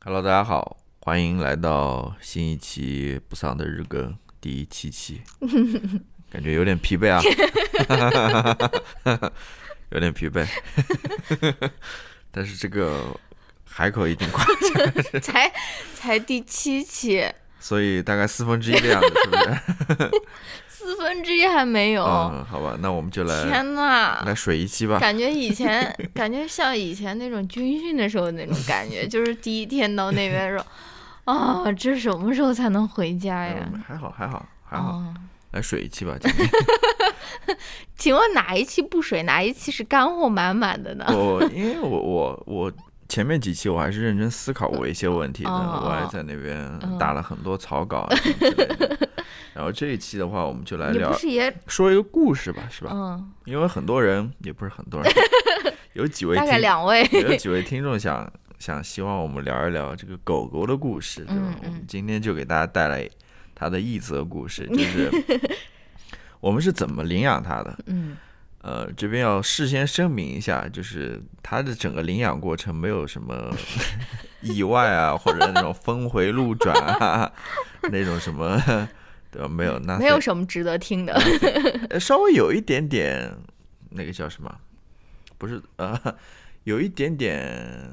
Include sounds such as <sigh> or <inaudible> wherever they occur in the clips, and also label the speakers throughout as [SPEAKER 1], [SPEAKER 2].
[SPEAKER 1] Hello，大家好，欢迎来到新一期不丧的日更第七期，<laughs> 感觉有点疲惫啊，<laughs> 有点疲惫，<laughs> 但是这个海口已经快，
[SPEAKER 2] 才才第七期，
[SPEAKER 1] 所以大概四分之一的样子，是不是？
[SPEAKER 2] 四分之一还没有。
[SPEAKER 1] 嗯，好吧，那我们就来
[SPEAKER 2] 天呐，
[SPEAKER 1] 来水一期吧。
[SPEAKER 2] 感觉以前 <laughs> 感觉像以前那种军训的时候那种感觉，就是第一天到那边说 <laughs> 啊，这什么时候才能回家呀？
[SPEAKER 1] 嗯还好，还好，还好，
[SPEAKER 2] 哦
[SPEAKER 1] 来水一期吧。今天 <laughs>
[SPEAKER 2] 请问哪一期不水，哪一期是干货满满的呢？
[SPEAKER 1] 我因为我我我前面几期我还是认真思考过一些问题的，
[SPEAKER 2] 哦
[SPEAKER 1] 我还在那边
[SPEAKER 2] 嗯
[SPEAKER 1] 打了很多草稿之类的。<laughs> 然后这一期的话，我们就来聊说一个故事吧，是吧？
[SPEAKER 2] 嗯，
[SPEAKER 1] 因为很多人也不是很多人，<laughs> 有几位
[SPEAKER 2] 大概
[SPEAKER 1] 听
[SPEAKER 2] 两位。
[SPEAKER 1] 有几位听众想想希望我们聊一聊这个狗狗的故事，对吧？
[SPEAKER 2] 嗯嗯
[SPEAKER 1] 我们今天就给大家带来它的一则故事，就是 <laughs> 我们是怎么领养它的。
[SPEAKER 2] 嗯
[SPEAKER 1] 呃，这边要事先声明一下，就是它的整个领养过程没有什么 <laughs> 意外啊，或者那种峰回路转啊，那种什么，对吧？没有，那
[SPEAKER 2] 没有什么值得听的。
[SPEAKER 1] 呃稍微有一点点，那个叫什么？不是呃，有一点点，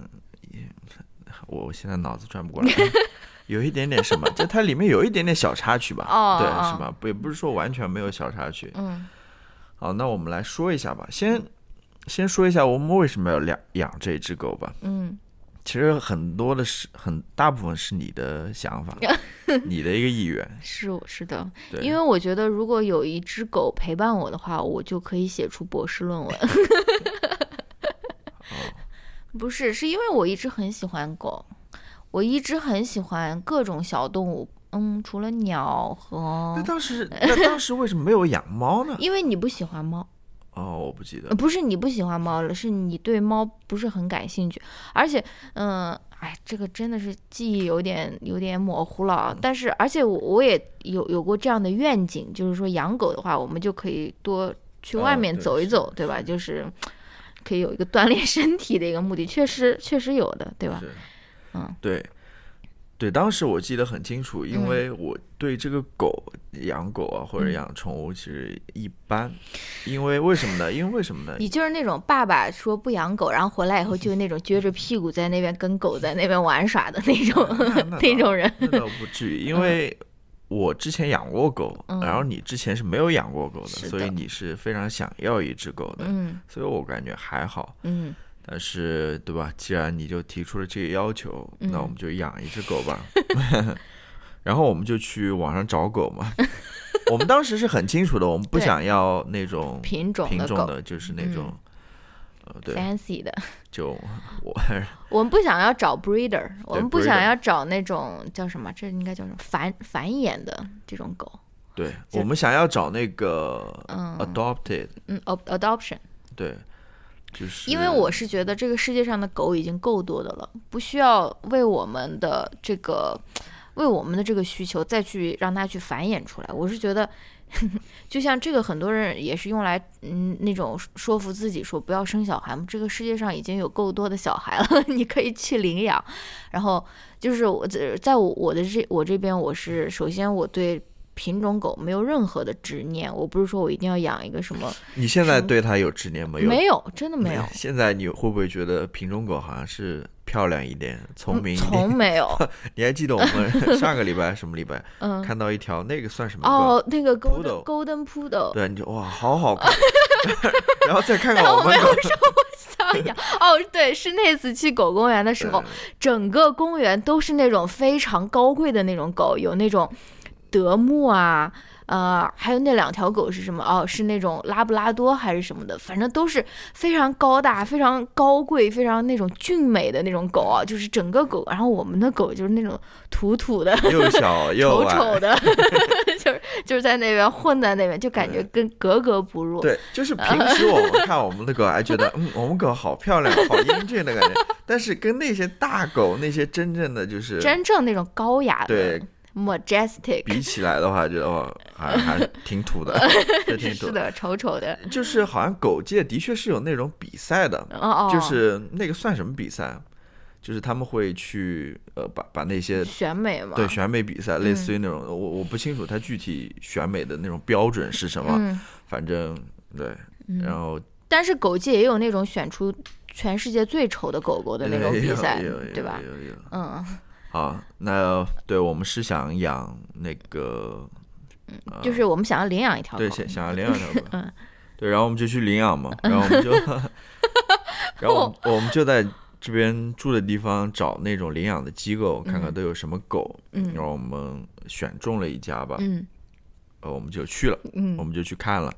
[SPEAKER 1] 我现在脑子转不过来，<laughs> 有一点点什么？就它里面有一点点小插曲吧？对，是吧？不，也不是说完全没有小插曲。
[SPEAKER 2] 嗯
[SPEAKER 1] 好，那我们来说一下吧。先先说一下我们为什么要养养这只狗吧。
[SPEAKER 2] 嗯
[SPEAKER 1] 其实很多的是很大部分是你的想法，<laughs> 你的一个意愿。<laughs>
[SPEAKER 2] 是是的，因为我觉得如果有一只狗陪伴我的话，我就可以写出博士论文。<laughs> 不是，是因为我一直很喜欢狗，我一直很喜欢各种小动物。嗯，除了鸟和
[SPEAKER 1] 那，当时那当时为什么没有养猫呢？
[SPEAKER 2] 因为你不喜欢猫，
[SPEAKER 1] 哦，我不记得
[SPEAKER 2] 呃。不是你不喜欢猫了，是你对猫不是很感兴趣。而且，嗯，哎，这个真的是记忆有点有点模糊了啊。但是，而且我我也有有过这样的愿景，就是说养狗的话，我们就可以多去外
[SPEAKER 1] 哦
[SPEAKER 2] 面走一走，对吧？就是可以有一个锻炼身体的一个目的，确实确实有的，对吧？嗯，
[SPEAKER 1] 对，对，当时我记得很清楚，因
[SPEAKER 2] 嗯
[SPEAKER 1] 为我对这个狗养狗啊或者
[SPEAKER 2] 嗯
[SPEAKER 1] 养宠物其实一般，因为为什么呢？因为为什么呢？
[SPEAKER 2] 你就是那种爸爸说不养狗，然后回来以后就是那种撅着屁股在那边跟狗在那边玩耍的那种 <laughs>
[SPEAKER 1] 那
[SPEAKER 2] 种人。
[SPEAKER 1] 那倒不至于，因为我之前养过狗，
[SPEAKER 2] 嗯
[SPEAKER 1] 然后你之前是没有养过狗的所以你是非常想要一只狗的，
[SPEAKER 2] 嗯
[SPEAKER 1] 所以我感觉还好。
[SPEAKER 2] 嗯
[SPEAKER 1] 但是，对吧？既然你就提出了这个要求，那我们就养一只狗吧。<laughs> 然后我们就去网上找狗嘛。<laughs> 我们当时是很清楚的，我们不想要那种
[SPEAKER 2] 品种
[SPEAKER 1] 品种的，就是那种，呃，对
[SPEAKER 2] ，fancy 的。<laughs>
[SPEAKER 1] 就我
[SPEAKER 2] 我们不想要找 breeder，我们不想要找那种叫什么，这应该叫什么繁繁衍的这种狗。
[SPEAKER 1] 对我们想要找那个
[SPEAKER 2] 嗯
[SPEAKER 1] adopted，
[SPEAKER 2] 嗯，ad adoption，
[SPEAKER 1] 对，
[SPEAKER 2] 因为我是觉得这个世界上的狗已经够多的了，不需要为我们的这个为我们的这个需求再去让它去繁衍出来。我是觉得，<laughs> 就像这个很多人也是用来嗯那种说服自己说不要生小孩嘛，这个世界上已经有够多的小孩了，<laughs> 你可以去领养。然后就是我在在我我的这我这边，我是首先我对。品种狗没有任何的执念，我不是说我一定要养一个什么，<laughs>
[SPEAKER 1] 你现在对它有执念没有？
[SPEAKER 2] 没有，真的没有，
[SPEAKER 1] 现在你会不会觉得品种狗好像是漂亮一点、聪明一点？
[SPEAKER 2] 从没有。<laughs>
[SPEAKER 1] 你还记得我们 <laughs> 上个礼拜什么礼拜
[SPEAKER 2] 嗯，
[SPEAKER 1] 看到一条那个算什么狗？
[SPEAKER 2] 哦，那个 golden golden poodle，
[SPEAKER 1] 对，你就哇，好好看。然后再看看我们狗，
[SPEAKER 2] 想养哦，对，是那次去狗公园的时候，整个公园都是那种非常高贵的那种狗，有那种德牧啊。呃，还有那两条狗是什么？哦，是那种拉布拉多还是什么的？反正都是非常高大、非常高贵、非常那种俊美的那种狗啊，就是整个狗。然后我们的狗就是那种土土的、<laughs>
[SPEAKER 1] 又小 <laughs> 又
[SPEAKER 2] 丑。丑的，<laughs> 就是就是在那边混在那边，就感觉跟格格不入。
[SPEAKER 1] 对，就是平时我们看我们的狗，还觉得嗯，我们狗好漂亮、好英俊的感觉。但是跟那些大狗，那些真正的就是
[SPEAKER 2] 真正那种高雅的
[SPEAKER 1] 对
[SPEAKER 2] majestic，
[SPEAKER 1] 比起来的话，觉得哦，还还是 <laughs> 挺土的，是挺土
[SPEAKER 2] 是。的，丑丑的。
[SPEAKER 1] 就是好像狗界的确是有那种比赛的，
[SPEAKER 2] 哦哦，
[SPEAKER 1] 就是那个算什么比赛？就是他们会去呃把把那些
[SPEAKER 2] 选美嘛，
[SPEAKER 1] 对选美比赛，类似于那种我我不清楚它具体选美的那种标准是什么，
[SPEAKER 2] 嗯，
[SPEAKER 1] 反正对，然后
[SPEAKER 2] 但是狗界也有那种选出全世界最丑的狗狗的那种比赛对吧？嗯，
[SPEAKER 1] 好，那对我们是想养那个
[SPEAKER 2] 就是我们想要领养一条狗
[SPEAKER 1] 对，想想要领养一条狗，<laughs>
[SPEAKER 2] 嗯。
[SPEAKER 1] 对，然后我们就去领养嘛，然后我们就，<laughs> 然后我们我们就在这边住的地方找那种领养的机构，看看都有什么狗，
[SPEAKER 2] 嗯。
[SPEAKER 1] 然后我们选中了一家吧，
[SPEAKER 2] 嗯。
[SPEAKER 1] 呃，我们就去了，我
[SPEAKER 2] 嗯，
[SPEAKER 1] 们就去看了，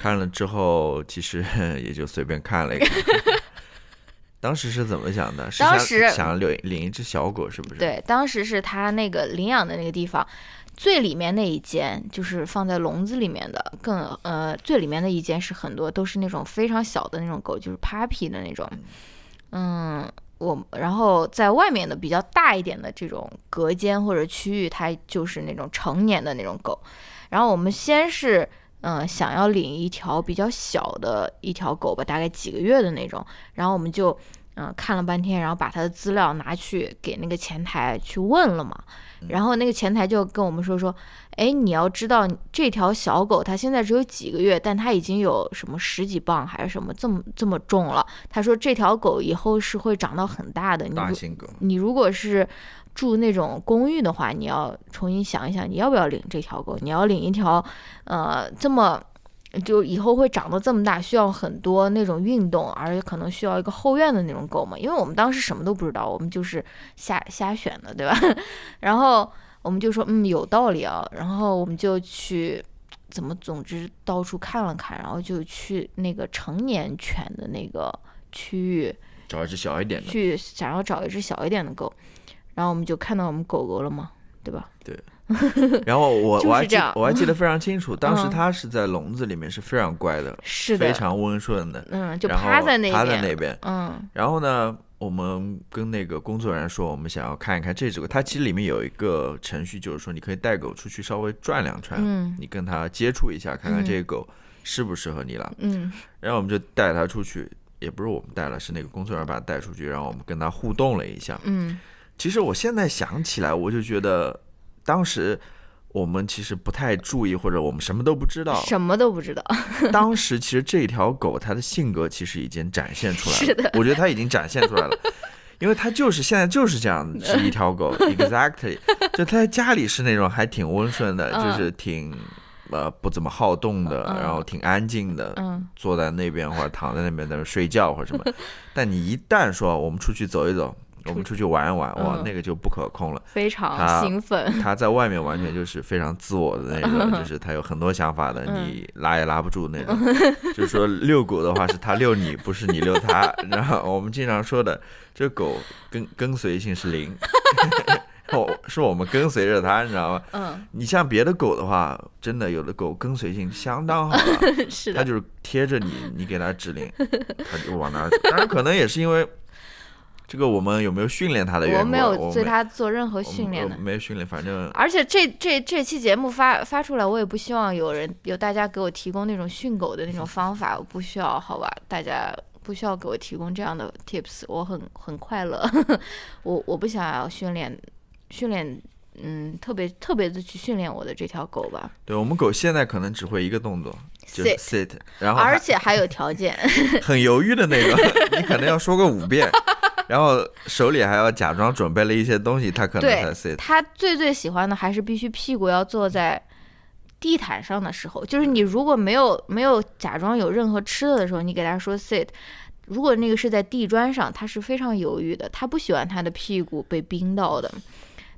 [SPEAKER 1] 看了之后其实 <laughs> 也就随便看了一看。当时是怎么想的？是想
[SPEAKER 2] 当时
[SPEAKER 1] 想领领一只小狗，是不是？，
[SPEAKER 2] 对，当时是他那个领养的那个地方。最里面那一间就是放在笼子里面的，更呃最里面的一间是很多都是那种非常小的那种狗，就是 puppy 的那种。嗯，我然后在外面的比较大一点的这种隔间或者区域，它就是那种成年的那种狗。然后我们先是嗯、呃想要领一条比较小的一条狗吧，大概几个月的那种，然后我们就嗯、呃看了半天，然后把它的资料拿去给那个前台去问了嘛。然后那个前台就跟我们说说，哎，你要知道这条小狗它现在只有几个月，但它已经有什么十几磅还是什么这么这么重了。他说这条狗以后是会长到很大的。你
[SPEAKER 1] 大型狗，
[SPEAKER 2] 你如果是住那种公寓的话，你要重新想一想，你要不要领这条狗？你要领一条，呃，这么就以后会长得这么大，需要很多那种运动，而且可能需要一个后院的那种狗嘛？因为我们当时什么都不知道，我们就是瞎瞎选的，对吧？<laughs> 然后我们就说，嗯，有道理啊。然后我们就去。怎么？总之到处看了看，然后就去那个成年犬的那个区域，
[SPEAKER 1] 找一只小一点的。
[SPEAKER 2] 去想要找一只小一点的狗，然后我们就看到我们狗狗了嘛，对吧？
[SPEAKER 1] 对 <laughs> 然后我 <laughs> 我还记我还记得非常清楚，当时
[SPEAKER 2] 嗯
[SPEAKER 1] 它是在笼子里面是非常乖的，<laughs>
[SPEAKER 2] 是的，
[SPEAKER 1] 非常温顺的，
[SPEAKER 2] 嗯，就趴在那边，
[SPEAKER 1] 趴在那边。
[SPEAKER 2] 嗯
[SPEAKER 1] 然后呢，我们跟那个工作人员说，我们想要看一看这只狗。它其实里面有一个程序，就是说你可以带狗出去稍微转两圈，
[SPEAKER 2] 嗯
[SPEAKER 1] 你跟它接触一下，看看
[SPEAKER 2] 嗯
[SPEAKER 1] 这个狗适不适合你了。
[SPEAKER 2] 嗯
[SPEAKER 1] 然后我们就带它出去，也不是我们带了，是那个工作人员把它带出去，然后我们跟它互动了一下。
[SPEAKER 2] 嗯
[SPEAKER 1] 其实我现在想起来，我就觉得当时我们其实不太注意，或者我们什么都不知道。
[SPEAKER 2] 什么都不知道，<laughs>
[SPEAKER 1] 当时其实这条狗它的性格其实已经展现出来了，
[SPEAKER 2] 是的
[SPEAKER 1] 我觉得它已经展现出来了。<laughs> 因为它就是现在就是这样，是一条狗，<laughs> exactly。就它在家里是那种还挺温顺的，
[SPEAKER 2] 嗯
[SPEAKER 1] 就是挺呃不怎么好动的，
[SPEAKER 2] 嗯
[SPEAKER 1] 然后挺安静的，
[SPEAKER 2] 嗯
[SPEAKER 1] 坐在那边或者躺在那边在那睡觉或者什么。但你一旦说我们出去走一走，我们出去玩一玩，哇，
[SPEAKER 2] 嗯
[SPEAKER 1] 那个就不可控了。
[SPEAKER 2] 非
[SPEAKER 1] 它
[SPEAKER 2] 常兴奋，
[SPEAKER 1] 他在外面完全就是非常自我的那种，<laughs> 就是他有很多想法的，
[SPEAKER 2] 嗯
[SPEAKER 1] 你拉也拉不住那 <laughs> 种。就是说遛狗的话是他遛你，不是你遛他。然后我们经常说的，这狗跟跟随性是零，<laughs> 哦是我们跟随着它，你知道吗？
[SPEAKER 2] 嗯，
[SPEAKER 1] 你像别的狗的话，真的有的狗跟随性相当好了，
[SPEAKER 2] 是的，
[SPEAKER 1] 它就是贴着你，你给它指令，它就往哪儿走。当然可能也是因为这个我们有没有训练它的缘故，
[SPEAKER 2] 我没有对它做任何训练的
[SPEAKER 1] 呃。没有训练，反正
[SPEAKER 2] 而且这这这期节目发发出来，我也不希望有人有大家给我提供那种训狗的那种方法，我不需要，好吧？大家不需要给我提供这样的 tips，我很很快乐。<laughs> 我我不想要训练训练，嗯，特别特别的去训练我的这条狗吧。
[SPEAKER 1] 对我们狗现在可能只会一个动作，就是 sit，sit，然后
[SPEAKER 2] 而且还有条件，
[SPEAKER 1] 很犹豫的那个，<laughs> 你可能要说个五遍，然后手里还要假装准备了一些东西，他可能才 sit。
[SPEAKER 2] 他最最喜欢的还是必须屁股要坐在地毯上的时候，就是你如果没有没有假装有任何吃的的时候，你给他说 sit。如果那个是在地砖上，他是非常犹豫的，他不喜欢他的屁股被冰到的。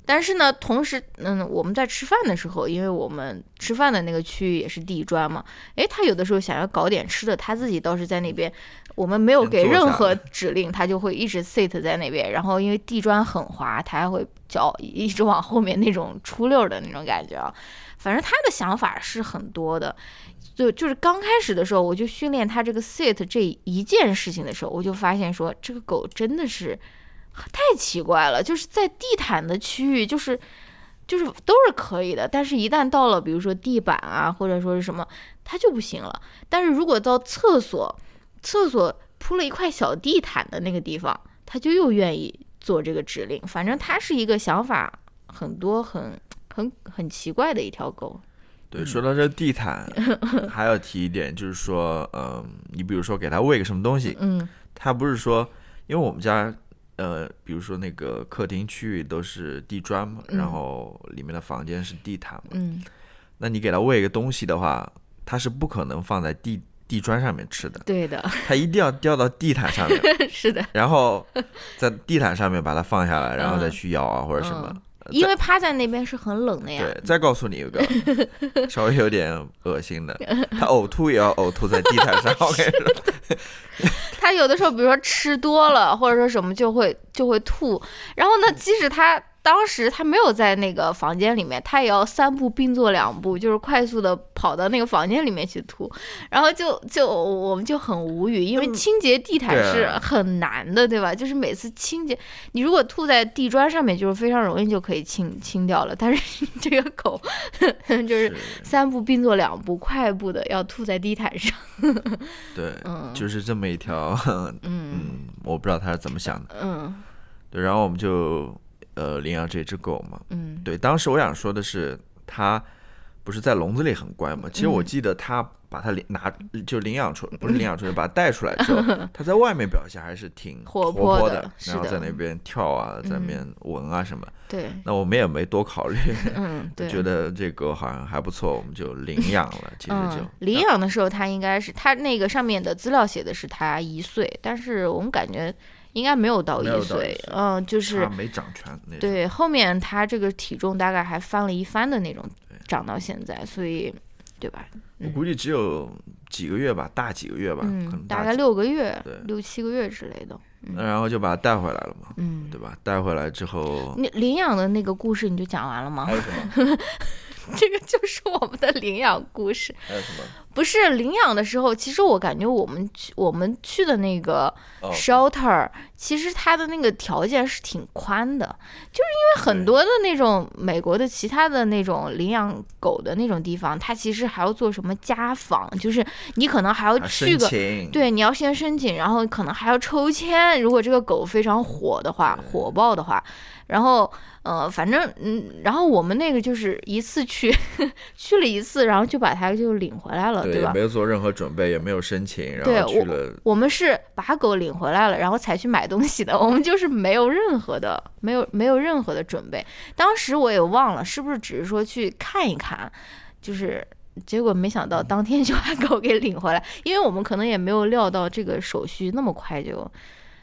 [SPEAKER 2] 但是呢，同时，嗯，我们在吃饭的时候，因为我们吃饭的那个区域也是地砖嘛，诶，他有的时候想要搞点吃的，他自己倒是在那边，我们没有给任何指令，它就会一直 sit 在那边。然后因为地砖很滑，它还会脚一直往后面那种出溜儿的那种感觉啊。反正他的想法是很多的，就就是刚开始的时候，我就训练它这个 sit 这一件事情的时候，我就发现说这个狗真的是太奇怪了，就是在地毯的区域，就是就是都是可以的，但是一旦到了比如说地板啊，或者说是什么，它就不行了。但是如果到厕所，厕所铺了一块小地毯的那个地方，他就又愿意做这个指令。反正他是一个想法很多、很很很奇怪的一条狗。
[SPEAKER 1] 对，说到这地毯，还要提一点，就是说，嗯，你比如说给它喂个什么东西，
[SPEAKER 2] 嗯
[SPEAKER 1] 它不是说，因为我们家，呃，比如说那个客厅区域都是地砖嘛，
[SPEAKER 2] 嗯
[SPEAKER 1] 然后里面的房间是地毯嘛，
[SPEAKER 2] 嗯，
[SPEAKER 1] 那你给它喂一个东西的话，它是不可能放在地地砖上面吃的，
[SPEAKER 2] 对的，<laughs>
[SPEAKER 1] 它一定要掉到地毯上面，<laughs>
[SPEAKER 2] 是的，
[SPEAKER 1] 然后 <laughs> 在地毯上面把它放下来，然后再去咬啊或者什么。
[SPEAKER 2] 嗯因为趴在那边是很冷的呀。
[SPEAKER 1] 对，再告诉你一个稍微有点恶心的，他呕吐也要呕吐在地毯上。我跟你说，
[SPEAKER 2] 他有的时候，比如说吃多了或者说什么，就会就会吐。然后呢，即使他当时他没有在那个房间里面，他也要三步并作两步，就是快速的跑到那个房间里面去吐。然后就就我们就很无语，因为清洁地毯是很难的，对吧？就是每次清洁，你如果吐在地砖上面，就是非常容易就可以清清掉了。但是这个狗 <laughs> 就是三步并作两步，快步的要吐在地毯上。<laughs>
[SPEAKER 1] 对，
[SPEAKER 2] 嗯
[SPEAKER 1] 就是这么一条，
[SPEAKER 2] 嗯
[SPEAKER 1] 嗯，我不知道他是怎么想的。
[SPEAKER 2] 嗯
[SPEAKER 1] 对，然后我们就呃领养这只狗嘛。
[SPEAKER 2] 嗯
[SPEAKER 1] 对，当时我想说的是，它不是在笼子里很乖嘛？其实我
[SPEAKER 2] 嗯
[SPEAKER 1] 记得它把它领拿就领养出，不是领养出去，把它带出来之后，<laughs> 它在外面表现还是挺
[SPEAKER 2] 活
[SPEAKER 1] 泼
[SPEAKER 2] 泼的
[SPEAKER 1] 然后在那边跳啊，在那
[SPEAKER 2] 嗯
[SPEAKER 1] 边闻啊什么。
[SPEAKER 2] 对，
[SPEAKER 1] 那我们也没多考虑，
[SPEAKER 2] 嗯 <laughs> 对。
[SPEAKER 1] 觉得这狗好像还不错，我们就领养了。<laughs> 其实就
[SPEAKER 2] 嗯，领养的时候，它应该是它那个上面的资料写的是它一岁，但是我们感觉应该没有到
[SPEAKER 1] 一
[SPEAKER 2] 岁
[SPEAKER 1] 岁，
[SPEAKER 2] 嗯，就是
[SPEAKER 1] 没长全。
[SPEAKER 2] 对后面他这个体重大概还翻了一番的那种，长到现在，所以对吧？
[SPEAKER 1] 我估计只有几个月吧，大几个月吧，可
[SPEAKER 2] 嗯，
[SPEAKER 1] 能
[SPEAKER 2] 大概六个月，六七个月之类的。
[SPEAKER 1] 那然后就把它带回来了嘛，
[SPEAKER 2] 嗯，
[SPEAKER 1] 对吧？带回来之后
[SPEAKER 2] 你领养的那个故事你就讲完了吗
[SPEAKER 1] 还？有什么？<laughs>
[SPEAKER 2] 这个就是我们的领养故事。
[SPEAKER 1] 还有什么？
[SPEAKER 2] 不是领养的时候，其实我感觉我们去我们去的那个
[SPEAKER 1] 哦
[SPEAKER 2] shelter，、其实它的那个条件是挺宽的，就是因为很多的那种美国的其他的那种领养狗的那种地方，它其实还要做什么家访，就是你可能还要
[SPEAKER 1] 啊
[SPEAKER 2] 去个。对，你要先申请，然后可能还要抽签。如果这个狗非常火的话，火爆的话，然后呃，反正嗯，然后我们那个就是一次去 <laughs> 去了一次，然后就把它就领回来了，
[SPEAKER 1] 对，
[SPEAKER 2] 吧
[SPEAKER 1] 也没？有做任何准备，也没有申请，然后去了，
[SPEAKER 2] 我们是把狗领回来了，然后才去买东西的。我们就是没有任何的，没有没有任何的准备。当时我也忘了是不是只是说去看一看，就是结果没想到当天就把狗给领回来，因为我们可能也没有料到这个手续那么快就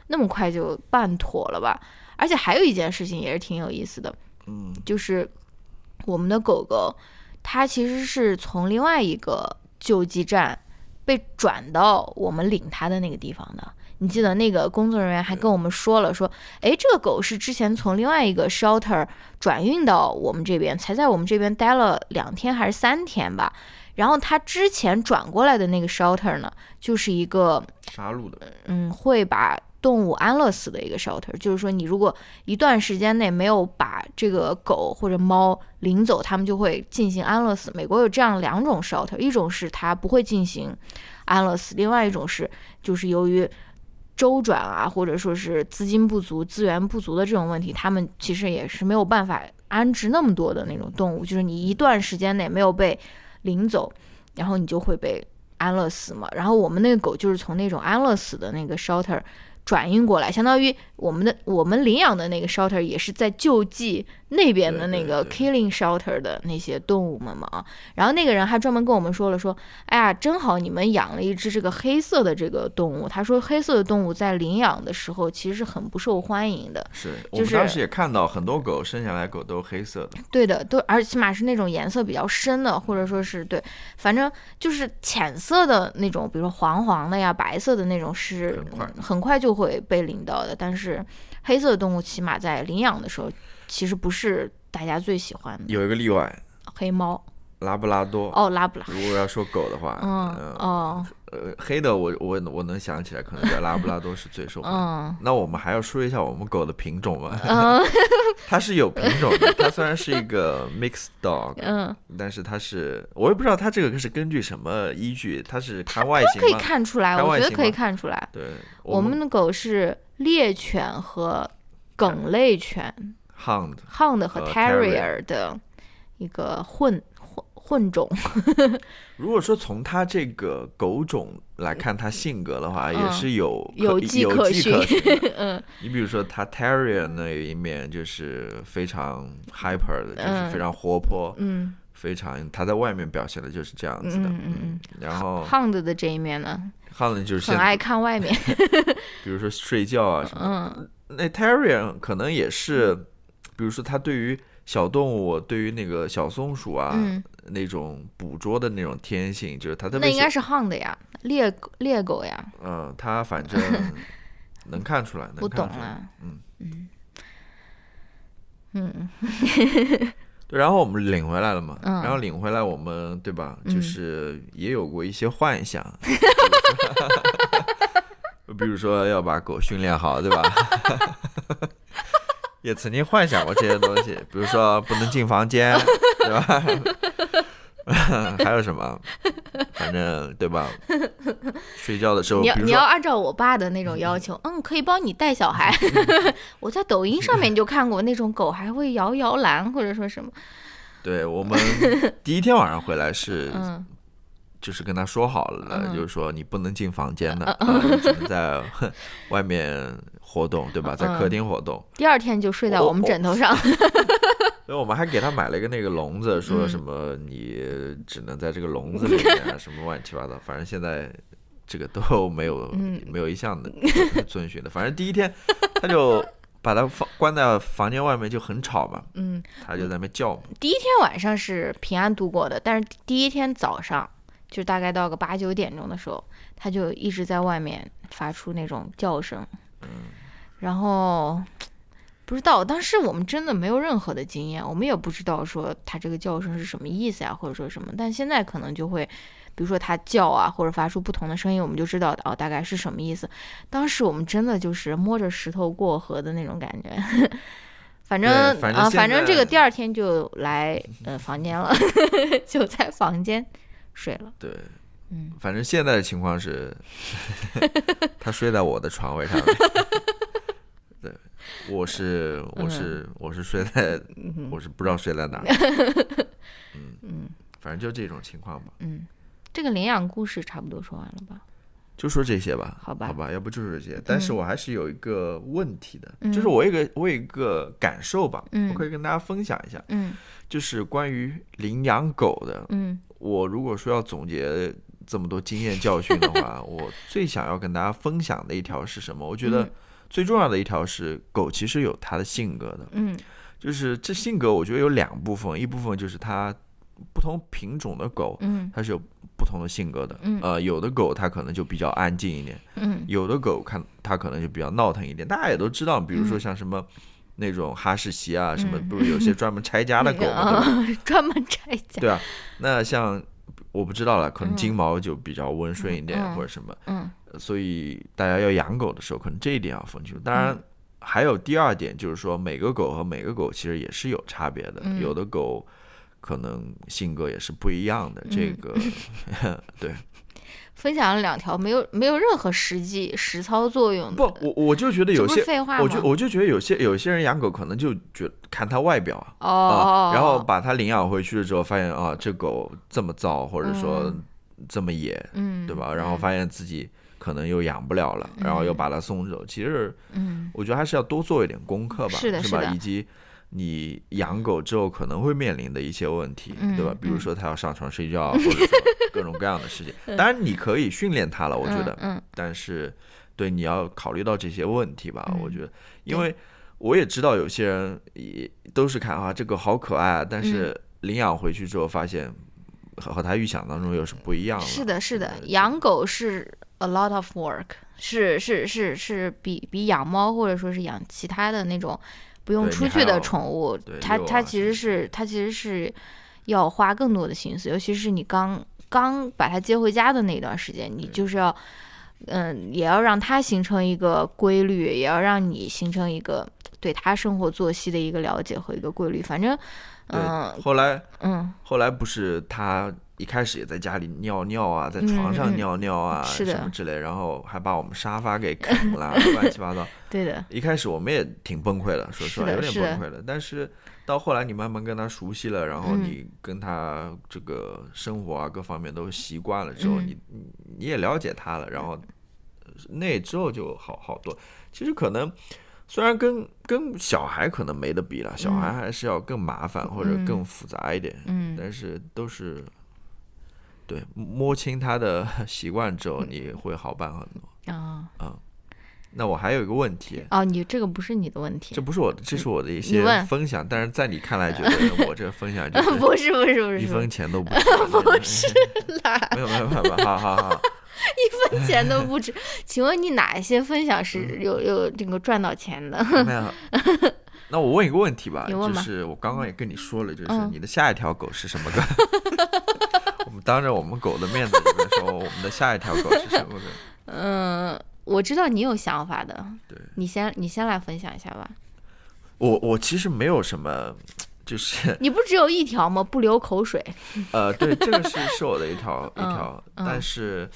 [SPEAKER 2] 那么快就办妥了吧。而且还有一件事情也是挺有意思的，
[SPEAKER 1] 嗯，
[SPEAKER 2] 就是我们的狗狗，它其实是从另外一个救济站被转到我们领它的那个地方的。你记得那个工作人员还跟我们说了，说，哎，这个狗是之前从另外一个 shelter 转运到我们这边，才在我们这边待了两天还是三天吧。然后它之前转过来的那个 shelter 呢，就是一个
[SPEAKER 1] 杀戮的，
[SPEAKER 2] 嗯，会把动物安乐死的一个 shelter，就是说你如果一段时间内没有把这个狗或者猫领走，他们就会进行安乐死。美国有这样两种 shelter，一种是它不会进行安乐死，另外一种是就是由于周转啊，或者说是资金不足、资源不足的这种问题，他们其实也是没有办法安置那么多的那种动物，就是你一段时间内没有被领走，然后你就会被安乐死嘛。然后我们那个狗就是从那种安乐死的那个 shelter 转运过来，相当于我们的我们领养的那个 shelter 也是在救济那边的那个 killing shelter 的那些动物们嘛啊。然后那个人还专门跟我们说了说，哎呀，正好你们养了一只这个黑色的这个动物。他说黑色的动物在领养的时候其实是很不受欢迎的。
[SPEAKER 1] 是我
[SPEAKER 2] 就是
[SPEAKER 1] 们当时也看到很多狗生下来狗都是黑色的，
[SPEAKER 2] 对的，都而且起码是那种颜色比较深的，或者说是对，反正就是浅色的那种，比如说黄黄的呀、白色的那种是
[SPEAKER 1] 很快
[SPEAKER 2] 很快就会被领到的。但是黑色的动物起码在领养的时候，其实不是大家最喜欢的。
[SPEAKER 1] 有一个例外，
[SPEAKER 2] 黑猫
[SPEAKER 1] 拉布拉多。
[SPEAKER 2] 哦，拉布拉，
[SPEAKER 1] 如果要说狗的话，
[SPEAKER 2] 嗯
[SPEAKER 1] 呃
[SPEAKER 2] 哦，
[SPEAKER 1] 呃，黑的我我我能想起来，可能叫拉布拉多是最受欢迎。
[SPEAKER 2] 嗯
[SPEAKER 1] 那我们还要说一下我们狗的品种吧，
[SPEAKER 2] 嗯 <laughs>
[SPEAKER 1] 它是有品种的，它虽然是一个 mixed dog，
[SPEAKER 2] 嗯，
[SPEAKER 1] 但是它是我也不知道它这个是根据什么依据，它是看外形
[SPEAKER 2] 可以？看出来，我觉得可以看出来。
[SPEAKER 1] 对，
[SPEAKER 2] 我们的狗是猎犬和梗类犬
[SPEAKER 1] hound
[SPEAKER 2] Hound 和
[SPEAKER 1] 和
[SPEAKER 2] Terrier 的一个混混混种。<laughs>
[SPEAKER 1] 如果说从它这个狗种来看，它性格的话，也
[SPEAKER 2] 嗯
[SPEAKER 1] 是有
[SPEAKER 2] 有
[SPEAKER 1] 迹可
[SPEAKER 2] 循。<laughs> 嗯
[SPEAKER 1] 你比如说，它 Terrier 那一面就是非常 hyper 的，就是
[SPEAKER 2] 嗯
[SPEAKER 1] 非常活泼，
[SPEAKER 2] 嗯
[SPEAKER 1] 非常它在外面表现的就是这样子的。
[SPEAKER 2] 嗯嗯嗯
[SPEAKER 1] 然后
[SPEAKER 2] ，Hound 的这一面呢
[SPEAKER 1] ，Hound 就是
[SPEAKER 2] 很爱看外面。<laughs>
[SPEAKER 1] 比如说睡觉啊什么。
[SPEAKER 2] 嗯
[SPEAKER 1] 那 Terrier 可能也是，比如说它对于小动物，对于那个小松鼠啊，
[SPEAKER 2] 嗯，
[SPEAKER 1] 那种捕捉的那种天性，就是它特别
[SPEAKER 2] 那应该是 Hound 呀，猎狗猎狗呀，
[SPEAKER 1] 嗯，它反正 <laughs> 能看出来，能
[SPEAKER 2] 不
[SPEAKER 1] 看出来。
[SPEAKER 2] 懂啊。
[SPEAKER 1] 嗯
[SPEAKER 2] 嗯嗯 <laughs>
[SPEAKER 1] 对，然后我们领回来了嘛，
[SPEAKER 2] 嗯
[SPEAKER 1] 然后领回来我们对吧，
[SPEAKER 2] 嗯
[SPEAKER 1] 就是也有过一些幻想，<laughs> 比如说要把狗训练好，对吧？也曾经幻想过这些东西，比如说不能进房间，对吧？<laughs> 还有什么？反正对吧？睡觉的时候，
[SPEAKER 2] 你你要按照我爸的那种要求，嗯，可以帮你带小孩。<laughs> 我在抖音上面就看过那种狗还会摇摇篮或者说什么，
[SPEAKER 1] 对我们第一天晚上回来是
[SPEAKER 2] 嗯
[SPEAKER 1] 就是跟他说好了，
[SPEAKER 2] 嗯
[SPEAKER 1] 就是说你不能进房间的，只能在 <laughs> 外面活动，对吧？在客厅活动。
[SPEAKER 2] 第二天就睡在
[SPEAKER 1] 我
[SPEAKER 2] 我们枕头上。<laughs>
[SPEAKER 1] 所以我们还给他买了一个那个笼子，说
[SPEAKER 2] 嗯
[SPEAKER 1] 什么你只能在这个笼子里面啊，什么乱七八糟，反正现在这个都没有
[SPEAKER 2] 嗯
[SPEAKER 1] 没有一项的遵循的。反正第一天他就把它放关在房间外面，就很吵嘛，
[SPEAKER 2] 嗯，
[SPEAKER 1] 他就在那边叫嘛。
[SPEAKER 2] 第一天晚上是平安度过的，但是第一天早上，就大概到个八九点钟的时候，它就一直在外面发出那种叫声，然后不知道，当时我们真的没有任何的经验，我们也不知道说它这个叫声是什么意思呀，或者说什么，但现在可能就会。比如说它叫啊，或者发出不同的声音，我们就知道哦，大概是什么意思。当时我们真的就是摸着石头过河的那种感觉。反正啊，
[SPEAKER 1] 反正
[SPEAKER 2] 这个第二天就来呃房间了，<laughs> 就在房间睡了。
[SPEAKER 1] 对，
[SPEAKER 2] 嗯，
[SPEAKER 1] 反正现在的情况是，<laughs> 他睡在我的床位上面。<laughs> 对，我是我是我是睡在，我是不知道睡在哪儿。<laughs> 嗯
[SPEAKER 2] 嗯
[SPEAKER 1] 反正就这种情况吧，
[SPEAKER 2] 嗯，这个领养故事差不多说完了吧？
[SPEAKER 1] 就说这些吧，
[SPEAKER 2] 好吧
[SPEAKER 1] 好吧，要不就是这些。但是我还是有一个问题的，
[SPEAKER 2] 嗯
[SPEAKER 1] 就是我有一个我有一个感受吧，
[SPEAKER 2] 嗯
[SPEAKER 1] 我可以跟大家分享一下，
[SPEAKER 2] 嗯
[SPEAKER 1] 就是关于领养狗的。
[SPEAKER 2] 嗯
[SPEAKER 1] 我如果说要总结这么多经验教训的话，<laughs> 我最想要跟大家分享的一条是什么？我觉得
[SPEAKER 2] 嗯
[SPEAKER 1] 最重要的一条是，狗其实有它的性格的，
[SPEAKER 2] 嗯
[SPEAKER 1] 就是这性格我觉得有两部分，一部分就是它不同品种的狗，
[SPEAKER 2] 嗯
[SPEAKER 1] 它是有不同的性格的。
[SPEAKER 2] 嗯
[SPEAKER 1] 呃，有的狗它可能就比较安静一点，
[SPEAKER 2] 嗯
[SPEAKER 1] 有的狗看它可能就比较闹腾一点。大家也都知道，比如说像什么。那种哈士奇啊，什么
[SPEAKER 2] 嗯
[SPEAKER 1] 不是有些 <laughs> 专门拆家的狗嘛，对吧？
[SPEAKER 2] 啊，<laughs> 专门拆家。
[SPEAKER 1] 对啊，那像我不知道了，可能
[SPEAKER 2] 嗯
[SPEAKER 1] 金毛就比较温顺一点、
[SPEAKER 2] 嗯
[SPEAKER 1] 或者什么，
[SPEAKER 2] 嗯
[SPEAKER 1] 所以大家要养狗的时候，可能这一点要分清楚。当然，
[SPEAKER 2] 嗯
[SPEAKER 1] 还有第二点就是说，每个狗和每个狗其实也是有差别的，
[SPEAKER 2] 嗯
[SPEAKER 1] 有的狗可能性格也是不一样的。这
[SPEAKER 2] 嗯
[SPEAKER 1] 个 <laughs> 对，
[SPEAKER 2] 分享了两条没有没有任何实际实操作用的，
[SPEAKER 1] 不，我我就觉得有些。
[SPEAKER 2] 废话吗？
[SPEAKER 1] 我就我就觉得有些有些人养狗可能就觉看它外表啊，
[SPEAKER 2] 哦哦，
[SPEAKER 1] 然后把它领养回去了之后，发现啊这狗这么造，或者说
[SPEAKER 2] 嗯
[SPEAKER 1] 这么野，
[SPEAKER 2] 嗯，
[SPEAKER 1] 对吧？然后发现自己可能又养不了了，然后又把它送走。其实
[SPEAKER 2] 嗯
[SPEAKER 1] 我觉得还是要多做一点功课吧，是吧？以及你养狗之后可能会面临的一些问题，
[SPEAKER 2] 嗯
[SPEAKER 1] 对吧？比如
[SPEAKER 2] 嗯
[SPEAKER 1] 说它要上床睡觉，或者说 <laughs> 各种各样的事情。当然你可以训练它了，我觉得，
[SPEAKER 2] 嗯
[SPEAKER 1] 但是对你要考虑到这些问题吧，
[SPEAKER 2] 嗯。
[SPEAKER 1] 我觉得，因为我也知道有些人也都是看啊这个好可爱啊，但是
[SPEAKER 2] 嗯。
[SPEAKER 1] 领养回去之后发现和和他预想当中又是不一样了。
[SPEAKER 2] 是的，是的，养狗是 a lot of work，是是是是比比养猫或者说是养其他的那种不用出去的宠物，它它其实是它其实是要花更多的心思，尤其是你刚刚把它接回家的那段时间，你就是要，嗯，也要让它形成一个规律，也要让你形成一个对它生活作息的一个了解和一个规律。反正，
[SPEAKER 1] 对，
[SPEAKER 2] 嗯
[SPEAKER 1] 后来
[SPEAKER 2] 嗯，
[SPEAKER 1] 后来不是他一开始也在家里尿尿啊，在床上尿尿啊，什么之类，然后还把我们沙发给啃了，<laughs> 乱七八糟。
[SPEAKER 2] 对的，
[SPEAKER 1] 一开始我们也挺崩溃的，说实话有点崩溃的。但是到后来你慢慢跟他熟悉了，然后
[SPEAKER 2] 嗯
[SPEAKER 1] 你跟他这个生活啊各方面都习惯了之后，
[SPEAKER 2] 嗯
[SPEAKER 1] 你你你也了解他了，然后呃那之后就好好多。其实可能虽然跟跟小孩可能没得比了，小孩还是要更麻烦或者
[SPEAKER 2] 嗯
[SPEAKER 1] 更复杂一点，
[SPEAKER 2] 嗯
[SPEAKER 1] 但是都是。对，摸清他的 <laughs> 习惯之后，你会好办很多。
[SPEAKER 2] 啊嗯
[SPEAKER 1] 那我还有一个问题，
[SPEAKER 2] 哦，你这个不是你的问题
[SPEAKER 1] 这，不是我的，这是我的一些分享，但是在你看来，<laughs> 觉得我这个分享就 <laughs> 是
[SPEAKER 2] 不是不是不是
[SPEAKER 1] 一分钱都不值。不是
[SPEAKER 2] 啦，
[SPEAKER 1] 没有没有没有，好好好，
[SPEAKER 2] 一分钱都不值。请问你哪一些分享是
[SPEAKER 1] 嗯
[SPEAKER 2] 有有这个赚到钱的？
[SPEAKER 1] 没有。那我问一个问题吧，
[SPEAKER 2] 吧
[SPEAKER 1] 就是我刚刚也跟你说了，就是
[SPEAKER 2] 嗯
[SPEAKER 1] 你的下一条狗是什么狗？当着我们狗的面子里面说，我们的下一条狗是什么狗？<laughs>
[SPEAKER 2] 嗯，我知道你有想法的，
[SPEAKER 1] 对
[SPEAKER 2] 你先你先来分享一下吧。
[SPEAKER 1] 我我其实没有什么，就是 <laughs>
[SPEAKER 2] 你不只有一条吗？不流口水。
[SPEAKER 1] 呃，对，这个是 <laughs> 是我的一条一
[SPEAKER 2] 嗯
[SPEAKER 1] 条，
[SPEAKER 2] 嗯
[SPEAKER 1] 但是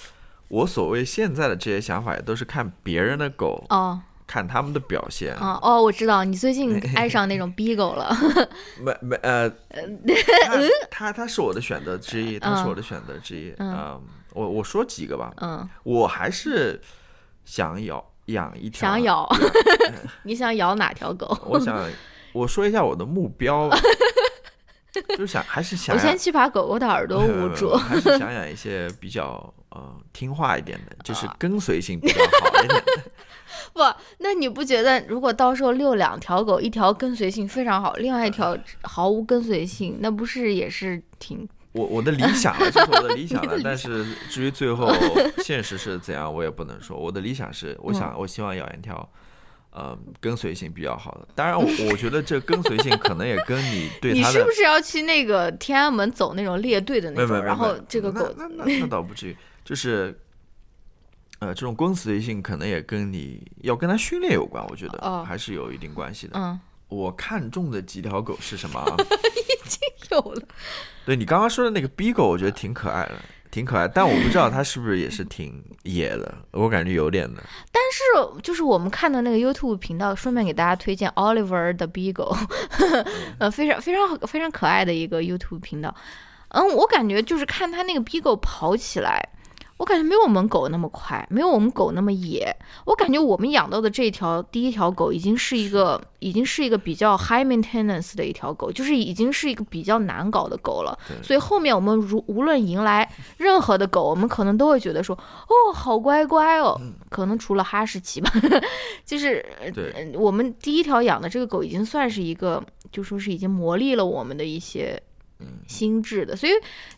[SPEAKER 1] 我所谓现在的这些想法，也都是看别人的狗，
[SPEAKER 2] 哦
[SPEAKER 1] 看他们的表现。
[SPEAKER 2] 哦哦，我知道你最近 <laughs> 爱上那种 Beagle 了。<laughs>
[SPEAKER 1] 没没呃，<laughs> 他他他是我的选择之一，他是我的选择之一。
[SPEAKER 2] 嗯
[SPEAKER 1] 嗯，我我说几个吧，
[SPEAKER 2] 嗯，
[SPEAKER 1] 我还是想咬养一条，
[SPEAKER 2] 想，咬，你想咬哪条狗？
[SPEAKER 1] 我想我说一下我的目标吧，就是想还是想
[SPEAKER 2] 我先去把狗狗的耳朵捂住。
[SPEAKER 1] 还是想养一些比较呃听话一点的，就是
[SPEAKER 2] 啊
[SPEAKER 1] 跟随性比较好一点的。
[SPEAKER 2] 不，那你不觉得如果到时候遛两条狗，一条跟随性非常好，另外一条毫无跟随性，那不是也是挺……
[SPEAKER 1] 我我的理想了，这是我的理想。<laughs> 了但是至于最后 <laughs> 现实是怎样，我也不能说。我的理想是，我想我希望养一条，呃，跟随性比较好的。当然我，我觉得这跟随性可能也跟你 <laughs> 对
[SPEAKER 2] 你是不是要去那个天安门走那种列队的那种？然后这个狗，
[SPEAKER 1] 那那那那倒不至于，就是。呃，这种跟随性可能也跟你要跟它训练有关，我觉得、
[SPEAKER 2] 哦
[SPEAKER 1] 还是有一定关系的。
[SPEAKER 2] 嗯，
[SPEAKER 1] 我看中的几条狗是什么啊？<laughs>
[SPEAKER 2] 有了。<laughs>
[SPEAKER 1] 对你刚刚说的那个 B 狗，我觉得挺可爱的，挺可爱，但我不知道它是不是也是挺野的，我感觉有点的。
[SPEAKER 2] 但是就是我们看的那个 YouTube 频道，顺便给大家推荐 Oliver 的 Beagle，<laughs> 呃，非常非常非常可爱的一个 YouTube 频道。嗯，我感觉就是看他那个 Beagle 跑起来，我感觉没有我们狗那么快，没有我们狗那么野。我感觉我们养到的这条第一条狗已经是一个，已经是一个比较 high maintenance 的一条狗，就是已经是一个比较难搞的狗了。所以后面我们如无论迎来任何的狗，我们可能都会觉得说，哦，好乖乖哦。可能除了哈士奇吧，<laughs> 就是我们第一条养的这个狗已经算是一个，就说是已经磨砺了我们的一些心智的。所以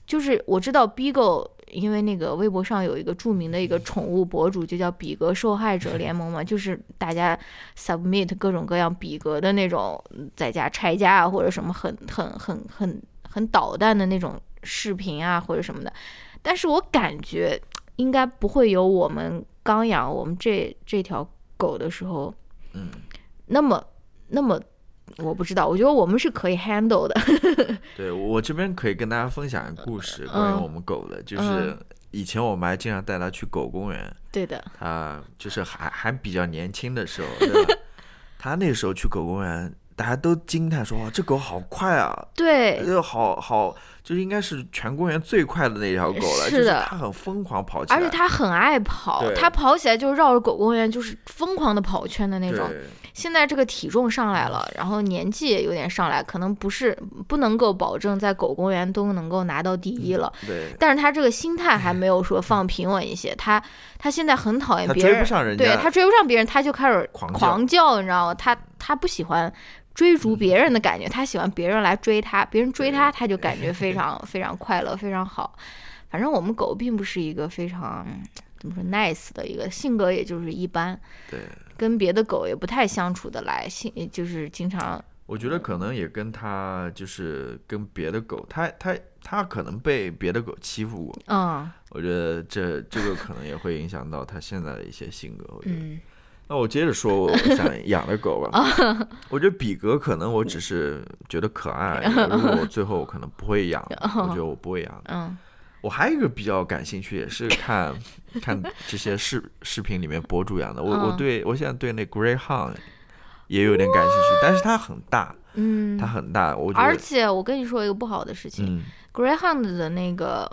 [SPEAKER 2] 就是我知道 Beagle。因为那个微博上有一个著名的一个宠物博主，就叫比格受害者联盟嘛，就是大家 submit 各种各样比格的那种嗯在家拆家啊，或者什么很很很很很捣蛋的那种视频啊，或者什么的。但是我感觉应该不会有我们刚养我们这这条狗的时候，
[SPEAKER 1] 嗯，
[SPEAKER 2] 那么那么我不知道，我觉得我们是可以 handle 的。<laughs>
[SPEAKER 1] 对我这边可以跟大家分享一个故事，关于
[SPEAKER 2] 嗯
[SPEAKER 1] 我们狗的，就是以前我们还经常带它去狗公园，
[SPEAKER 2] 对的，
[SPEAKER 1] 它就是还还比较年轻的时候，对吧？<laughs> 它那时候去狗公园，大家都惊叹说：“哇，这狗好快啊！”
[SPEAKER 2] 对，
[SPEAKER 1] 就，好好，就是应该是全公园最快的那条狗了，就是
[SPEAKER 2] 是的
[SPEAKER 1] 它很疯狂跑起来，
[SPEAKER 2] 而且它很爱跑，它跑起来就绕着狗公园就是疯狂的跑圈的那种。
[SPEAKER 1] 对
[SPEAKER 2] 现在这个体重上来了，然后年纪也有点上来，可能不是不能够保证在狗公园都能够拿到第一了。
[SPEAKER 1] 对，
[SPEAKER 2] 但是他这个心态还没有说放平稳一些，他他现在很讨厌别人，
[SPEAKER 1] 不上人家，
[SPEAKER 2] 对他追不上别人，他就开始
[SPEAKER 1] 狂
[SPEAKER 2] 狂叫，你知道吗？他他不喜欢追逐别人的感觉，他喜欢别人来追他，别人追他，他就感觉非常非常快乐，非常好。反正我们狗并不是一个非常怎么说 nice 的一个性格，也就是一般，
[SPEAKER 1] 对，
[SPEAKER 2] 跟别的狗也不太相处得来，性就是经常
[SPEAKER 1] 我觉得可能也跟它就是跟别的狗，它它它可能被别的狗欺负过，
[SPEAKER 2] 嗯
[SPEAKER 1] 我觉得这这个可能也会影响到它现在的一些性格。我觉得。
[SPEAKER 2] 嗯
[SPEAKER 1] 那我接着说我想养的狗吧。<laughs> 我觉得比格可能我只是觉得可爱，<laughs> 如果我最后我可能不会养，我觉得我不会养。
[SPEAKER 2] 嗯
[SPEAKER 1] 我还有一个比较感兴趣，也是看看这些视视频里面博主养的。我我
[SPEAKER 2] 嗯。
[SPEAKER 1] 对我现在对那 Greyhound 也有点感兴趣，但是它很大，
[SPEAKER 2] 嗯。
[SPEAKER 1] 它，很大，我觉
[SPEAKER 2] 而且我跟你说一个不好的事情、
[SPEAKER 1] 嗯
[SPEAKER 2] ，g r e y h o u n d 的那个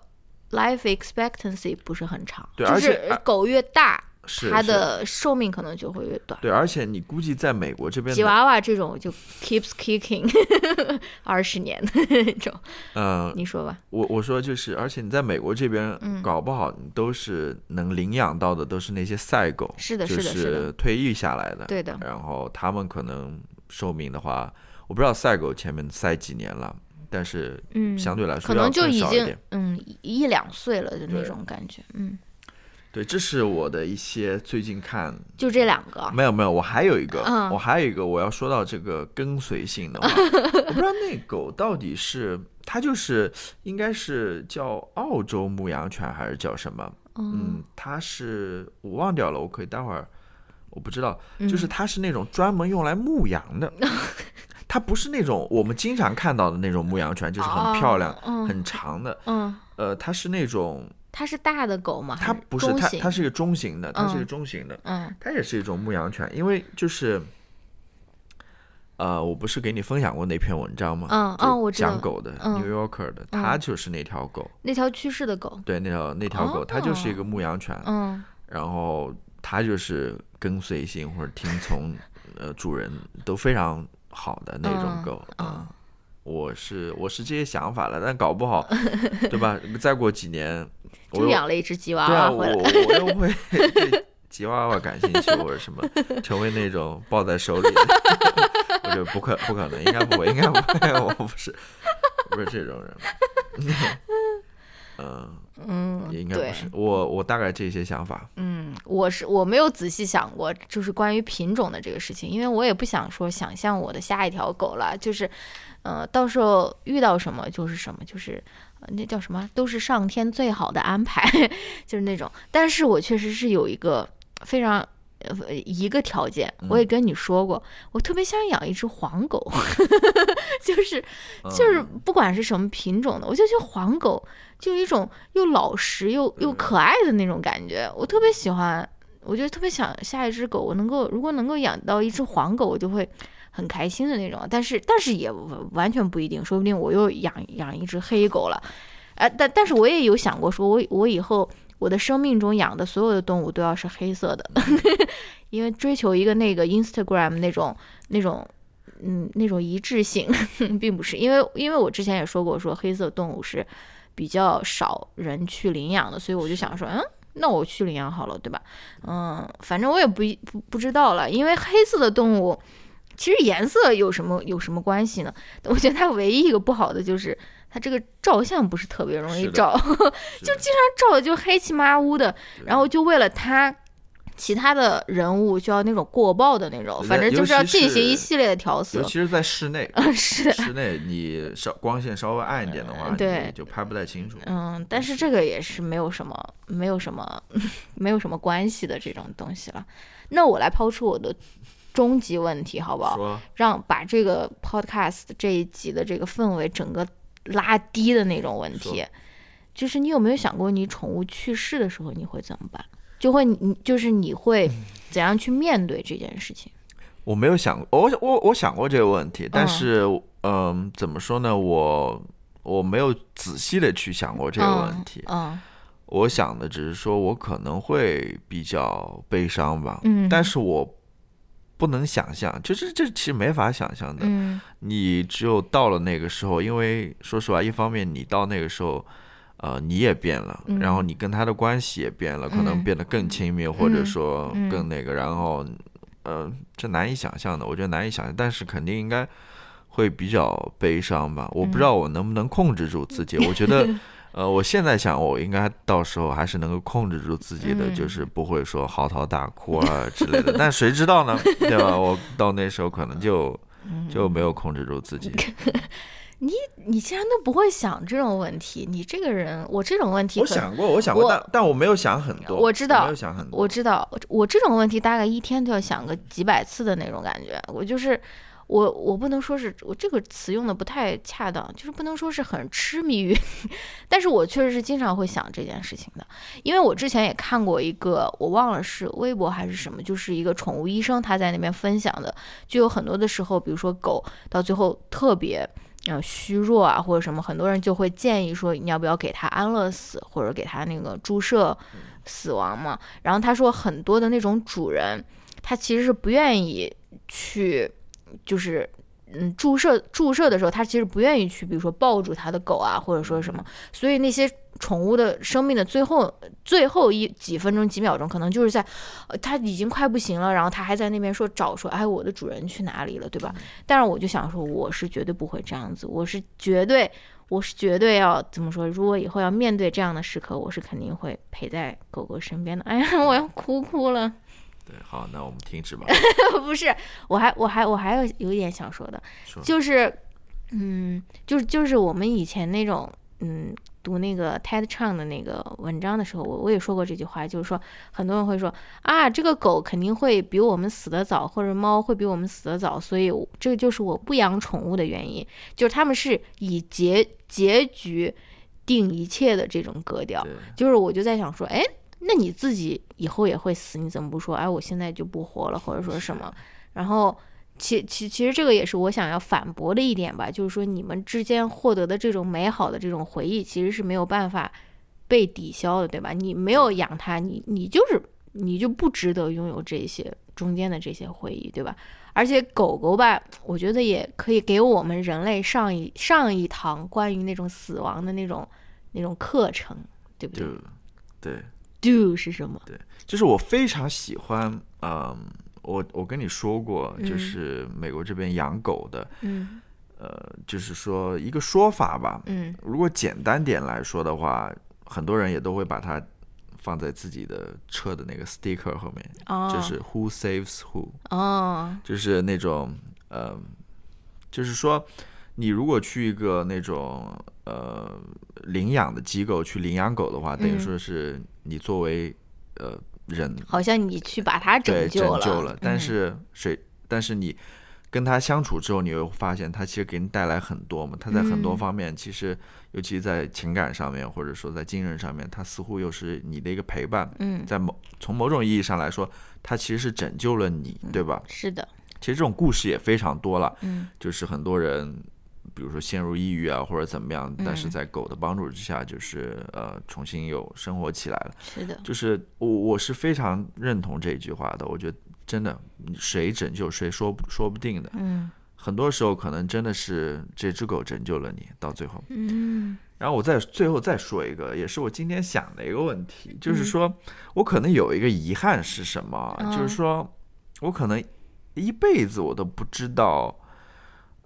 [SPEAKER 2] life expectancy 不是很长，就
[SPEAKER 1] 对而且
[SPEAKER 2] 是狗越大，它
[SPEAKER 1] 是是
[SPEAKER 2] 的寿命可能就会越短。
[SPEAKER 1] 对，而且你估计在美国这边，
[SPEAKER 2] 吉娃娃这种就 keeps kicking <laughs> 二十年的那种，
[SPEAKER 1] 嗯、
[SPEAKER 2] 你说吧？
[SPEAKER 1] 我我说就是，而且你在美国这边
[SPEAKER 2] 嗯。
[SPEAKER 1] 搞不好，你都是能领养到的都是那些赛狗，
[SPEAKER 2] 是的
[SPEAKER 1] 是
[SPEAKER 2] 的是的。
[SPEAKER 1] 退役下来的，
[SPEAKER 2] 对的。
[SPEAKER 1] 然后他们可能寿命的话，我不知道赛狗前面赛几年了，但是
[SPEAKER 2] 嗯，
[SPEAKER 1] 相对来说
[SPEAKER 2] 可能就已经。嗯一一两岁了的那种感觉，嗯，
[SPEAKER 1] 对，这是我的一些最近看，
[SPEAKER 2] 就这两个，
[SPEAKER 1] 没有没有，我还有一个，
[SPEAKER 2] 嗯。
[SPEAKER 1] 我还有一个，我要说到这个跟随性的话，<laughs> 我不知道那狗到底是它就是应该是叫澳洲牧羊犬还是叫什么？嗯，它是我忘掉了，我可以待会儿，我不知道，
[SPEAKER 2] 嗯。
[SPEAKER 1] 就是它是那种专门用来牧羊的，<laughs> 它不是那种我们经常看到的那种牧羊犬，就是很漂亮、
[SPEAKER 2] 哦嗯
[SPEAKER 1] 很长的，
[SPEAKER 2] 嗯，
[SPEAKER 1] 呃，它是那种
[SPEAKER 2] 它是大的狗吗？
[SPEAKER 1] 它不是它它是一个中型的，它是一个
[SPEAKER 2] 嗯
[SPEAKER 1] 中型的，
[SPEAKER 2] 嗯
[SPEAKER 1] 它也是一种牧羊犬，因为就是。呃，我不是给你分享过那篇文章吗？
[SPEAKER 2] 嗯
[SPEAKER 1] 就
[SPEAKER 2] 哦我
[SPEAKER 1] 讲狗的、
[SPEAKER 2] 嗯
[SPEAKER 1] New Yorker 的，它就是那条狗，
[SPEAKER 2] 那条去世的狗，
[SPEAKER 1] 对，那条那条狗，它就是一
[SPEAKER 2] 哦
[SPEAKER 1] 个牧羊犬，
[SPEAKER 2] 嗯
[SPEAKER 1] 然后它就是跟随性或者听从呃主人都非常好的那种
[SPEAKER 2] 嗯
[SPEAKER 1] 狗
[SPEAKER 2] 嗯
[SPEAKER 1] 啊。我是我是这些想法了，但搞不好，对吧？再过几年，
[SPEAKER 2] 就养了一只吉娃娃回来，
[SPEAKER 1] 我又会对吉娃娃感兴趣或者什么，成为那种抱在手里的。我觉得不可不可能，应该不会，应该不会，我不是不是这种人。嗯，<laughs>
[SPEAKER 2] 嗯，
[SPEAKER 1] 也应该不是。我我大概这些想法。
[SPEAKER 2] 嗯，我是我没有仔细想过，就是关于品种的这个事情，因为我也不想说想象我的下一条狗了，就是，呃，到时候遇到什么就是什么，就是、呃那叫什么，都是上天最好的安排，<laughs> 就是那种。但是我确实是有一个非常。呃，一个条件，我也跟你说过，我特别想养一只黄狗，就 <laughs> 是就是
[SPEAKER 1] 嗯
[SPEAKER 2] 不管是什么品种的，我就觉得黄狗就有一种又老实又又可爱的那种感觉，我特别喜欢。我就特别想下一只狗，我能够如果能够养到一只黄狗，我就会很开心的那种。但是但是也完全不一定，说不定我又养养一只黑狗了。呃，但但是我也有想过，说我我以后我的生命中养的所有的动物都要是黑色的，<laughs> 因为追求一个那个 Instagram 那种那种嗯那种一致性，<laughs> 并不是因为因为我之前也说过，说黑色动物是比较少人去领养的，所以我就想说，嗯。那我去领养好了，对吧？嗯，反正我也不不不知道了，因为黑色的动物其实颜色有什么有什么关系呢？<laughs> 我觉得它唯一一个不好的就是它这个照相不是特别容易照，<laughs>
[SPEAKER 1] 就经常
[SPEAKER 2] 照的就黑漆麻乌的，然后就为了它。其他的人物就要那种过曝的那种，反正就是要进行一系列的调色
[SPEAKER 1] 尤。其是在室内，<laughs>
[SPEAKER 2] 是的，
[SPEAKER 1] 室内你稍光线稍微暗一点的话，
[SPEAKER 2] 对
[SPEAKER 1] 你就拍不太清楚。
[SPEAKER 2] 嗯，但是这个也是没有什么、没有什么、没有什么关系的这种东西了。那我来抛出我的终极问题，好不好？让把这个 podcast 这一集的这个氛围整个拉低的那种问题，就是你有没有想过，你宠物去世的时候你会怎么办？就会你就是你会怎样去面对这件事情？
[SPEAKER 1] 我没有想，我我我想过这个问题，但
[SPEAKER 2] 嗯
[SPEAKER 1] 是嗯、怎么说呢？我我没有仔细的去想过这个问题。
[SPEAKER 2] 嗯
[SPEAKER 1] 我想的只是说我可能会比较悲伤吧，
[SPEAKER 2] 嗯
[SPEAKER 1] 但是我不能想象，就是这其实没法想象的。
[SPEAKER 2] 嗯
[SPEAKER 1] 你只有到了那个时候，因为说实话，一方面你到那个时候，呃，你也变了，
[SPEAKER 2] 嗯
[SPEAKER 1] 然后你跟他的关系也变了，可能
[SPEAKER 2] 嗯
[SPEAKER 1] 变得更亲密，或者
[SPEAKER 2] 嗯
[SPEAKER 1] 说
[SPEAKER 2] 嗯
[SPEAKER 1] 更那个，然后，呃，这难以想象的，我觉得难以想象，但是肯定应该会比较悲伤吧。我不知道我能不能控制住自己，我觉得。呃，我现在想，我应该到时候还是能够控制住自己的，
[SPEAKER 2] 嗯
[SPEAKER 1] 就是不会说嚎啕大哭啊之类的。但谁知道呢？对吧？我到那时候可能就就没有控制住自己。<laughs>
[SPEAKER 2] 你你竟然都不会想这种问题，你这个人，我这种问题，
[SPEAKER 1] 我想过，我想过，但但我没有想很多。
[SPEAKER 2] 我知道
[SPEAKER 1] 没有想很多。
[SPEAKER 2] 我知道，我这种问题大概一天都要想个几百次的那种感觉。我就是我，我不能说是我这个词用的不太恰当，就是不能说是很痴迷于，<laughs> 但是我确实是经常会想这件事情的。因为我之前也看过一个，我忘了是微博还是什么，就是一个宠物医生他在那边分享的，就有很多的时候，比如说狗到最后特别。嗯，虚弱啊，或者什么，很多人就会建议说，你要不要给它安乐死，或者给它那个注射死亡嘛？然后他说，很多的那种主人，他其实是不愿意去，就是嗯，注射注射的时候，它其实不愿意去，比如说抱住它的狗啊，或者说什么，所以那些。宠物的生命的最后最后一几分钟几秒钟，可能就是在，呃，它已经快不行了，然后它还在那边说找说，哎，我的主人去哪里了，对吧？但是我就想说，我是绝对不会这样子，我是绝对，我是绝对要怎么说？如果以后要面对这样的时刻，我是肯定会陪在狗狗身边的。哎呀，我要哭哭了。
[SPEAKER 1] 对，好，那我们停止吧。<laughs>
[SPEAKER 2] 不是，我还我还我还有有一点想说的，就是，嗯，就是就是我们以前那种，嗯。读那个 TED Chang 的那个文章的时候，我我也说过这句话，就是说很多人会说啊，这个狗肯定会比我们死得早，或者猫会比我们死得早，所以这个就是我不养宠物的原因，就是他们是以结结局定一切的这种格调。就是我就在想说，哎，那你自己以后也会死，你怎么不说？哎，我现在就不活了，或者说什么？然后。其其其实这个也是我想要反驳的一点吧，就是说你们之间获得的这种美好的这种回忆，其实是没有办法被抵消的，对吧？你没有养它，你你就是你就不值得拥有这些中间的这些回忆，对吧？而且狗狗吧，我觉得也可以给我们人类上一上一堂关于那种死亡的那种那种课程，对不对？
[SPEAKER 1] 对
[SPEAKER 2] ，do 是什么？
[SPEAKER 1] 对，就是我非常喜欢，嗯。我我跟你说过，就是美国这边养狗的，
[SPEAKER 2] 嗯，
[SPEAKER 1] 呃，就是说一个说法吧，
[SPEAKER 2] 嗯，
[SPEAKER 1] 如果简单点来说的话，很多人也都会把它放在自己的车的那个 sticker 后面，
[SPEAKER 2] 哦，
[SPEAKER 1] 就是 Who saves who，
[SPEAKER 2] 哦，
[SPEAKER 1] 就是那种，呃，就是说，你如果去一个那种呃领养的机构去领养狗的话，等于说是你作为呃。人
[SPEAKER 2] 好像你去把它
[SPEAKER 1] 拯
[SPEAKER 2] 救
[SPEAKER 1] 了，拯救了，但是谁？但是你跟他相处之后，你会发现他其实给你带来很多嘛。他在很多方面，其实尤其在情感上面，或者说在精神上面，他似乎又是你的一个陪伴。
[SPEAKER 2] 嗯，
[SPEAKER 1] 在某从某种意义上来说，他其实是拯救了你，对吧？
[SPEAKER 2] 是的。
[SPEAKER 1] 其实这种故事也非常多了。
[SPEAKER 2] 嗯，
[SPEAKER 1] 就是很多人。比如说陷入抑郁啊，或者怎么样，但是在狗的帮助之下，就是呃重新又生活起来了。
[SPEAKER 2] 是的，
[SPEAKER 1] 就是我我是非常认同这句话的。我觉得真的，谁拯救谁说说不定的。
[SPEAKER 2] 嗯，
[SPEAKER 1] 很多时候可能真的是这只狗拯救了你，到最后。
[SPEAKER 2] 嗯。
[SPEAKER 1] 然后我再最后再说一个，也是我今天想的一个问题，就是说我可能有一个遗憾是什么？就是说我可能一辈子我都不知道。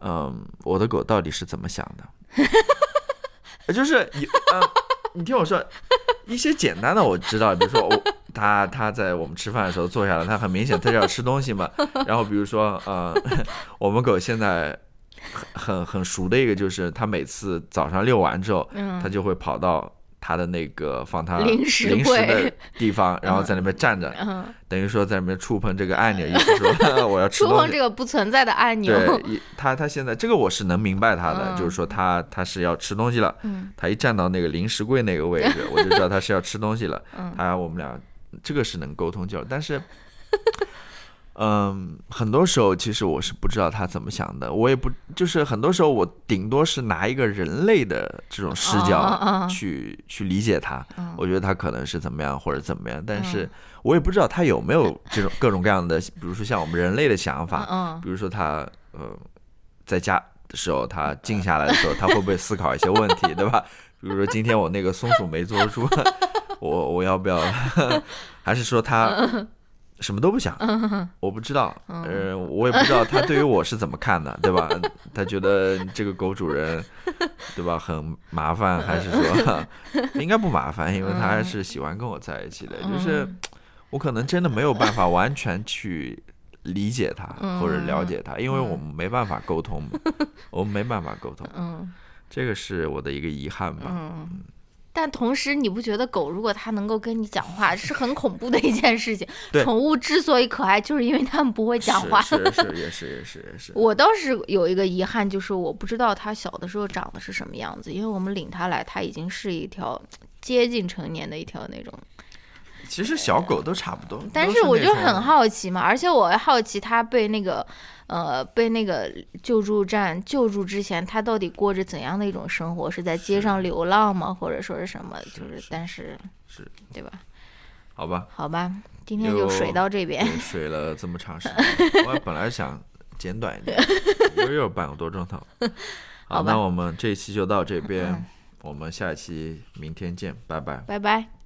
[SPEAKER 1] 嗯，我的狗到底是怎么想的？<laughs> 就是你，嗯，你听我说，一些简单的我知道，比如说我，<laughs> 它它在我们吃饭的时候坐下来，它很明显他是要吃东西嘛。<laughs> 然后比如说，呃，我们狗现在很很很熟的一个就是，它每次早上遛完之后，它就会跑到。他的那个放他零食的地方，<laughs> 然后在那边站着，等于说在那边触碰这个按钮，意思说 <laughs> 我要吃
[SPEAKER 2] 触碰这个不存在的按钮。
[SPEAKER 1] 对，他他现在这个我是能明白他的，就是说他他是要吃东西了。他一站到那个零食柜那个位置，我就知道他是要吃东西了。<laughs> 他我们俩这个是能沟通交流，但是。嗯，很多时候其实我是不知道他怎么想的，我也不就是很多时候我顶多是拿一个人类的这种视角去去理解他，我觉得他可能是怎么样或者怎么样，但是我也不知道他有没有这种各种各样的，比如说像我们人类的想法，比如说他呃在家的时候他静下来的时候他会不会思考一些问题，对吧？<laughs> 比如说今天我那个松鼠没捉住，<laughs> 我我要不要？<laughs> 还是说他？什么都不想，我不知道，呃，我也不知道他对于我是怎么看的，<laughs> 对吧？他觉得这个狗主人，对吧？很麻烦，还是说 <laughs> 应该不麻烦？因为他还是喜欢跟我在一起的。就是我可能真的没有办法完全去理解他或者了解它，因为我们没办法沟通嘛，我们没办法沟通，
[SPEAKER 2] 嗯
[SPEAKER 1] 这个是我的一个遗憾吧。
[SPEAKER 2] 嗯。但同时，你不觉得狗如果它能够跟你讲话，是很恐怖的一件事情？<laughs>
[SPEAKER 1] 对
[SPEAKER 2] 宠物之所以可爱，就是因为它们不会讲话。
[SPEAKER 1] 是是 <laughs> 是，也是也是也是。
[SPEAKER 2] 我倒是有一个遗憾，就是我不知道它小的时候长得是什么样子，因为我们领它来，它已经是一条接近成年的一条那种。
[SPEAKER 1] 其实小狗都差不多，
[SPEAKER 2] 但是我就很好奇嘛，而且我好奇它被那个呃被那个救助站救助之前，他到底过着怎样的一种生活？是在街上流浪吗？或者说是什么？就是但是
[SPEAKER 1] 是
[SPEAKER 2] 对吧？
[SPEAKER 1] 好吧，
[SPEAKER 2] 好吧，今天就水到这边。
[SPEAKER 1] 水了这么长时间，<laughs> 我本来想简短一点，又又半个多钟头。<laughs> 好，那我们这一期就到这边，
[SPEAKER 2] 嗯
[SPEAKER 1] 我们下一期明天见，拜拜。
[SPEAKER 2] 拜拜。